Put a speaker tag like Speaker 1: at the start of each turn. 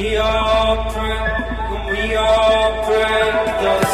Speaker 1: we all pray, we all pray.